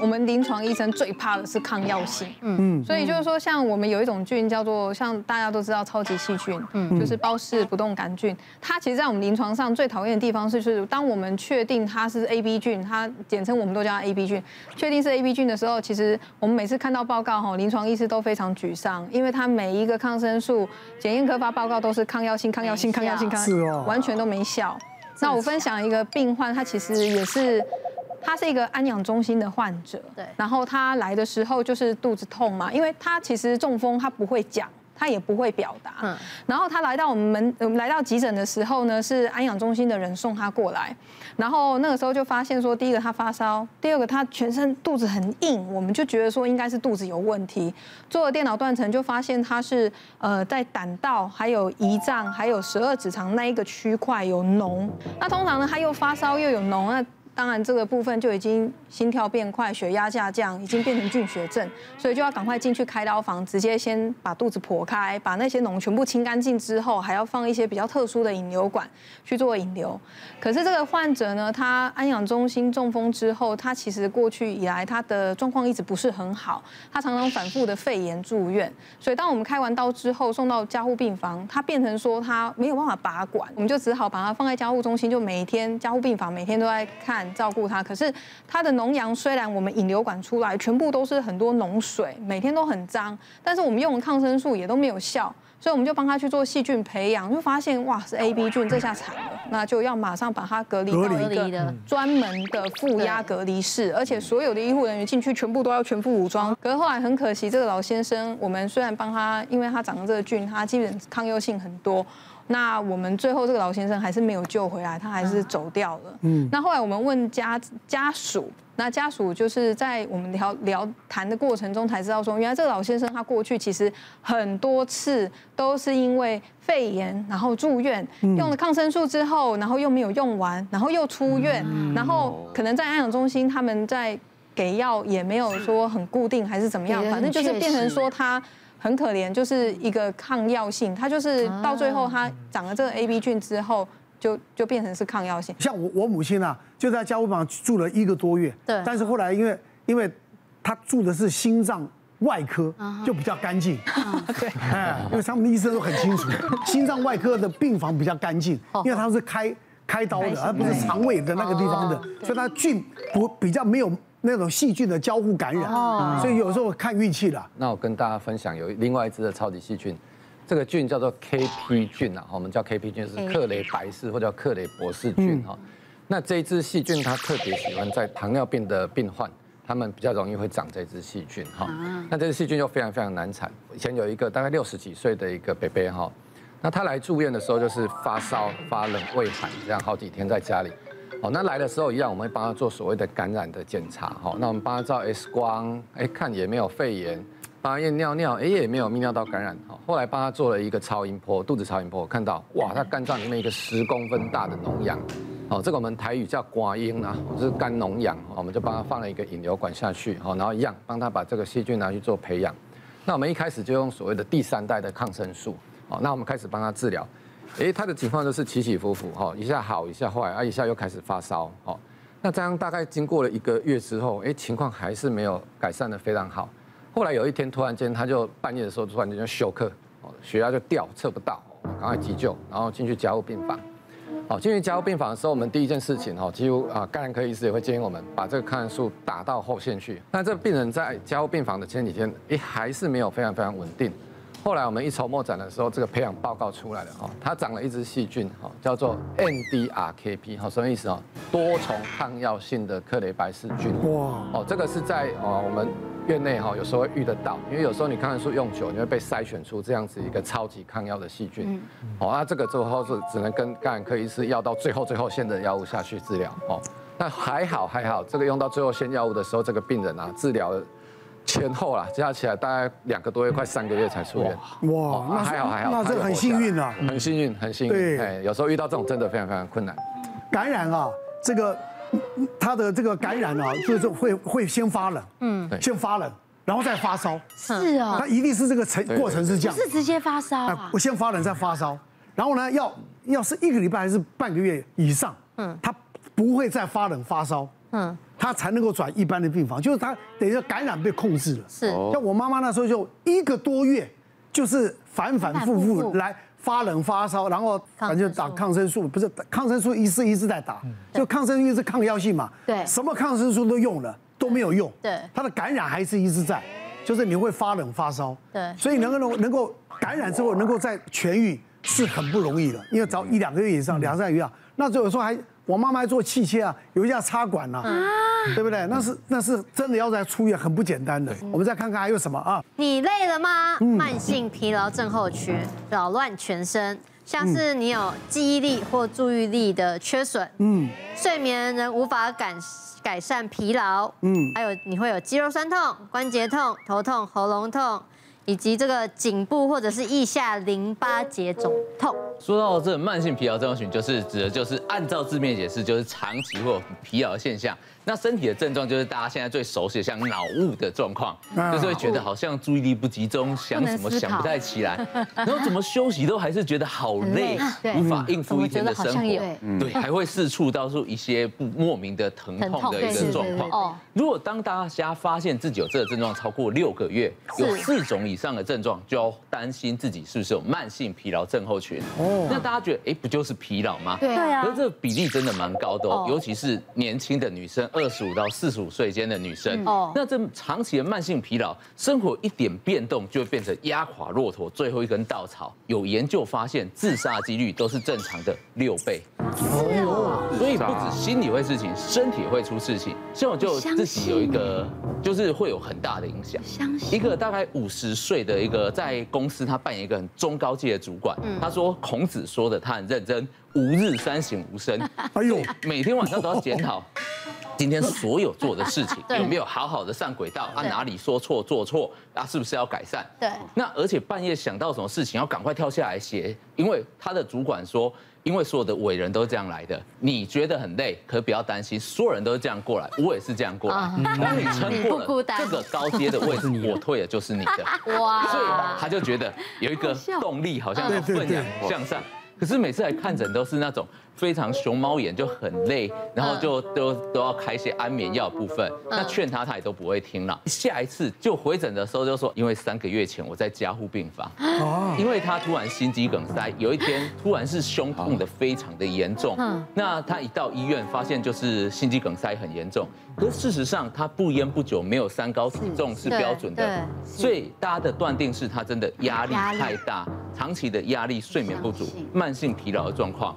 我们临床医生最怕的是抗药性。嗯，所以就是说，像我们有一种菌叫做，像大家都知道超级细菌，嗯，就是包氏不动杆菌。它其实，在我们临床上最讨厌的地方是，就是当我们确定它是 A B 菌，它简称我们都叫它 A B 菌，确定是 A B 菌的时候，其实我们每次看到报告哈，临床医师都非常沮丧，因为它每一个抗生素检验科发报告都是抗药性、抗药性、抗药性、抗药性，完全都没效。那我分享一个病患，他其实也是，他是一个安养中心的患者，对。然后他来的时候就是肚子痛嘛，因为他其实中风，他不会讲，他也不会表达。嗯。然后他来到我们门，我们来到急诊的时候呢，是安养中心的人送他过来。然后那个时候就发现说，第一个他发烧，第二个他全身肚子很硬，我们就觉得说应该是肚子有问题。做了电脑断层就发现他是呃在胆道、还有胰脏、还有十二指肠那一个区块有脓。那通常呢，他又发烧又有脓，那当然这个部分就已经。心跳变快，血压下降，已经变成菌血症，所以就要赶快进去开刀房，直接先把肚子剖开，把那些脓全部清干净之后，还要放一些比较特殊的引流管去做引流。可是这个患者呢，他安养中心中风之后，他其实过去以来他的状况一直不是很好，他常常反复的肺炎住院。所以当我们开完刀之后送到加护病房，他变成说他没有办法拔管，我们就只好把他放在加护中心，就每天加护病房每天都在看照顾他。可是他的脓疡虽然我们引流管出来全部都是很多脓水，每天都很脏，但是我们用的抗生素也都没有效，所以我们就帮他去做细菌培养，就发现哇是 A B 菌，这下惨了，那就要马上把他隔离到一个专门的负压隔离室，而且所有的医护人员进去全部都要全副武装。可是后来很可惜，这个老先生，我们虽然帮他，因为他长了这个菌，他基本抗药性很多。那我们最后这个老先生还是没有救回来，他还是走掉了。嗯，那后来我们问家家属，那家属就是在我们聊聊谈的过程中才知道说，原来这个老先生他过去其实很多次都是因为肺炎，然后住院，用了抗生素之后，然后又没有用完，然后又出院，然后可能在安养中心他们在给药也没有说很固定还是怎么样，反正就是变成说他。很可怜，就是一个抗药性，它就是到最后它长了这个 A B 菌之后，就就变成是抗药性。像我我母亲啊，就在加护病房住了一个多月，对。但是后来因为因为她住的是心脏外科，就比较干净。对，哎，因为他们的医生都很清楚，心脏外科的病房比较干净，因为他是开开刀的，而不是肠胃的那个地方的，所以它菌不比较没有。那种细菌的交互感染，所以有时候看运气了。那我跟大家分享，有另外一支的超级细菌，这个菌叫做 KP 菌啊，我们叫 KP 菌，是克雷白氏或叫克雷博士菌哈。那这一支细菌它特别喜欢在糖尿病的病患，他们比较容易会长这支细菌哈。那这支细菌就非常非常难产。以前有一个大概六十几岁的一个伯伯哈，那他来住院的时候就是发烧、发冷、胃寒，这样好几天在家里。好，那来的时候一样，我们会帮他做所谓的感染的检查。好，那我们帮他照 X 光，哎，看也没有肺炎，帮他验尿尿，哎，也没有泌尿道感染。好，后来帮他做了一个超音波，肚子超音波，看到哇，他肝脏里面一个十公分大的脓疡。好，这个我们台语叫肝癭啊，就是肝脓疡。好，我们就帮他放了一个引流管下去。好，然后一样帮他把这个细菌拿去做培养。那我们一开始就用所谓的第三代的抗生素。好，那我们开始帮他治疗。哎，他的情况就是起起伏伏，哈，一下好，一下坏，啊，一下又开始发烧，哦，那这样大概经过了一个月之后，哎，情况还是没有改善的非常好。后来有一天突然间，他就半夜的时候突然间就休克，哦，血压就掉，测不到，赶快急救，然后进去加护病房。好，进去加护病房的时候，我们第一件事情，哈，几乎啊，感染科医师也会建议我们把这个抗生素打到后线去。那这病人在加护病房的前几天，哎，还是没有非常非常稳定。后来我们一筹莫展的时候，这个培养报告出来了哈，它长了一只细菌哈，叫做 NDRKP 哈，什么意思啊？多重抗药性的克雷白氏菌。哇！哦，这个是在哦我们院内哈有时候会遇得到，因为有时候你抗生素用久，你会被筛选出这样子一个超级抗药的细菌。哦，那这个之后是只能跟感染科医师要到最后最后线的药物下去治疗。哦，那还好还好，这个用到最后线药物的时候，这个病人啊治疗。前后啦，加起来大概两个多月，快三个月才出院。哇，那还好还好，那这个很幸运啊，很幸运很幸运。对，哎，有时候遇到这种真的非常非常困难。感染啊，这个他的这个感染啊，就是会会先发冷，嗯，先发冷，然后再发烧。是啊，他一定是这个程过程是这样，不是直接发烧啊。我先发冷再发烧，然后呢，要要是一个礼拜还是半个月以上，嗯，他不会再发冷发烧，嗯。他才能够转一般的病房，就是他等于说感染被控制了。是，像我妈妈那时候就一个多月，就是反反复复来发冷发烧，然后反正打抗生素，不是抗生素一次一次在打，就抗生素一直抗药性嘛。对，什么抗生素都用了都没有用。对，他的感染还是一直在，就是你会发冷发烧。对，所以能够能能够感染之后能够再痊愈是很不容易的，因为早一两个月以上，两三个月啊，那有时候还。我妈妈还做器械啊，有一架插管呐，对不对？那是那是真的要在出院，很不简单的。我们再看看还有什么啊？你累了吗？慢性疲劳症候群扰乱全身，像是你有记忆力或注意力的缺损，嗯，睡眠仍无法改改善疲劳，嗯，还有你会有肌肉酸痛、关节痛、头痛、喉咙痛。以及这个颈部或者是腋下淋巴结肿痛。说到这慢性疲劳症候群，就是指的就是按照字面解释，就是长期或疲劳现象。那身体的症状就是大家现在最熟悉的，像脑雾的状况，就是会觉得好像注意力不集中，想什么想不太起来，然后怎么休息都还是觉得好累，无法应付一天的生活。对，还会四处到处一些不莫名的疼痛的一个状况。如果当大家发现自己有这个症状超过六个月，有四种以上的症状，就要担心自己是不是有慢性疲劳症候群。哦，那大家觉得，哎，不就是疲劳吗？对啊。可是这个比例真的蛮高的哦，尤其是年轻的女生。二十五到四十五岁间的女生，哦，那这长期的慢性疲劳，生活一点变动就会变成压垮骆驼最后一根稻草。有研究发现，自杀几率都是正常的六倍。哦，所以不止心理会事情，身体也会出事情。像我就自己有一个，就是会有很大的影响。一个大概五十岁的一个在公司，他扮演一个很中高阶的主管。他说孔子说的，他很认真，吾日三省吾身。哎呦，每天晚上都要检讨。今天所有做的事情 有没有好好的上轨道啊？哪里说错做错啊？是不是要改善？对。那而且半夜想到什么事情要赶快跳下来写，因为他的主管说，因为所有的伟人都是这样来的。你觉得很累，可不要担心，所有人都是这样过来，我也是这样过来。当你撑过了这个高阶的位置，我退了就是你的。哇！所以他就觉得有一个动力，好像是奋勇向上。可是每次来看诊都是那种。非常熊猫眼就很累，然后就都都要开一些安眠药部分。那劝他他也都不会听了。下一次就回诊的时候就说，因为三个月前我在加护病房，因为他突然心肌梗塞，有一天突然是胸痛的非常的严重。那他一到医院发现就是心肌梗塞很严重，可是事实上他不烟不酒，没有三高，体重是标准的，所以大家的断定是他真的压力太大，长期的压力、睡眠不足、慢性疲劳的状况。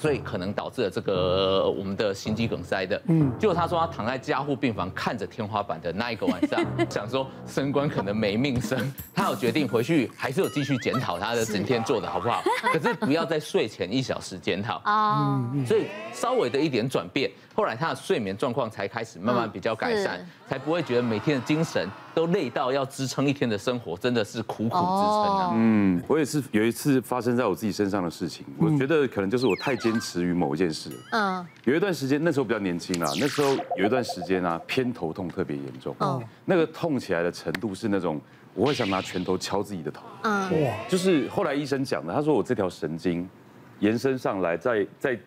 所以可能导致了这个我们的心肌梗塞的，嗯，结果他说他躺在加护病房看着天花板的那一个晚上，想说升官可能没命升，他有决定回去还是有继续检讨他的整天做的好不好，可是不要在睡前一小时检讨。啊，所以稍微的一点转变，后来他的睡眠状况才开始慢慢比较改善，才不会觉得每天的精神。都累到要支撑一天的生活，真的是苦苦支撑啊！嗯，我也是有一次发生在我自己身上的事情，我觉得可能就是我太坚持于某一件事。嗯，有一段时间，那时候比较年轻啊，那时候有一段时间啊，偏头痛特别严重。哦，那个痛起来的程度是那种，我会想拿拳头敲自己的头。嗯，哇，就是后来医生讲的，他说我这条神经延伸上来，在在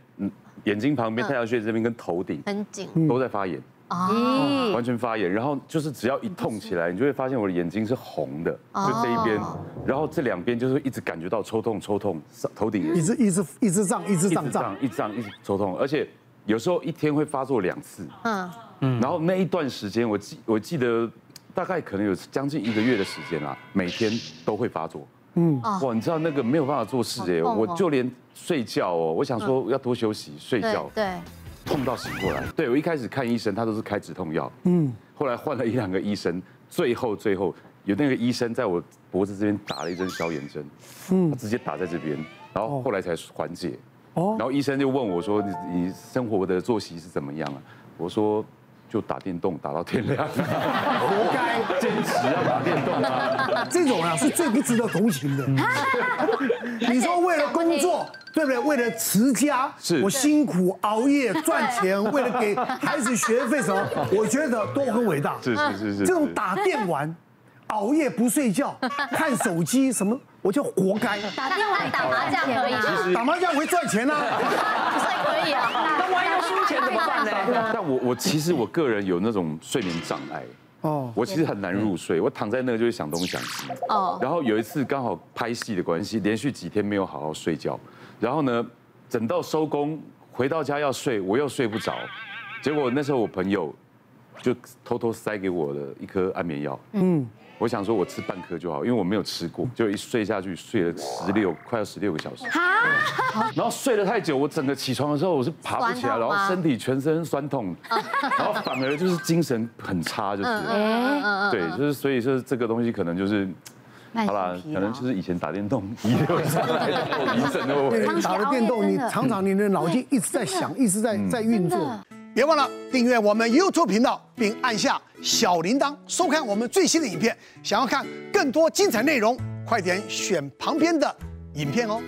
眼睛旁边、太阳穴这边跟头顶很紧，都在发炎。哦，完全发炎，然后就是只要一痛起来，你就会发现我的眼睛是红的，就这一边，然后这两边就是一直感觉到抽痛抽痛，头顶一直一直一直胀，一直胀胀，一胀一直抽痛，而且有时候一天会发作两次，嗯。嗯，然后那一段时间我记我记得大概可能有将近一个月的时间啦，每天都会发作，嗯，哇，你知道那个没有办法做事哎，我就连睡觉哦，我想说要多休息睡觉，对。痛到醒过来，对，我一开始看医生，他都是开止痛药，嗯，后来换了一两个医生，最后最后有那个医生在我脖子这边打了一针消炎针，嗯，他直接打在这边，然后后来才缓解，哦，然后医生就问我说：“你你生活的作息是怎么样啊？”我说。就打电动打到天亮，活该坚持要打电动啊！这种啊是最不值得同情的。你说为了工作，对不对？为了持家，是我辛苦熬夜赚钱，为了给孩子学费什么，我觉得都很伟大。是是是是。这种打电玩、熬夜不睡觉、看手机什么，我就活该。打电玩、打麻将可以，打麻将会赚钱啊，所以可以啊。那玩游戏。钱怎么办呢？但我我其实我个人有那种睡眠障碍。哦，我其实很难入睡，我躺在那就会想东想西。哦，然后有一次刚好拍戏的关系，连续几天没有好好睡觉，然后呢，等到收工回到家要睡，我又睡不着，结果那时候我朋友就偷偷塞给我的一颗安眠药。嗯。我想说，我吃半颗就好，因为我没有吃过，就一睡下去睡了十六，快要十六个小时。然后睡得太久，我整个起床的时候我是爬不起来，然后身体全身酸痛，然后反而就是精神很差，就是，对，就是所以说这个东西可能就是，好了，可能就是以前打电动遗留下来的遗症哦。打了电动，你常常你的脑筋一直在想，一直在在运作。别忘了订阅我们 YouTube 频道，并按下小铃铛，收看我们最新的影片。想要看更多精彩内容，快点选旁边的影片哦。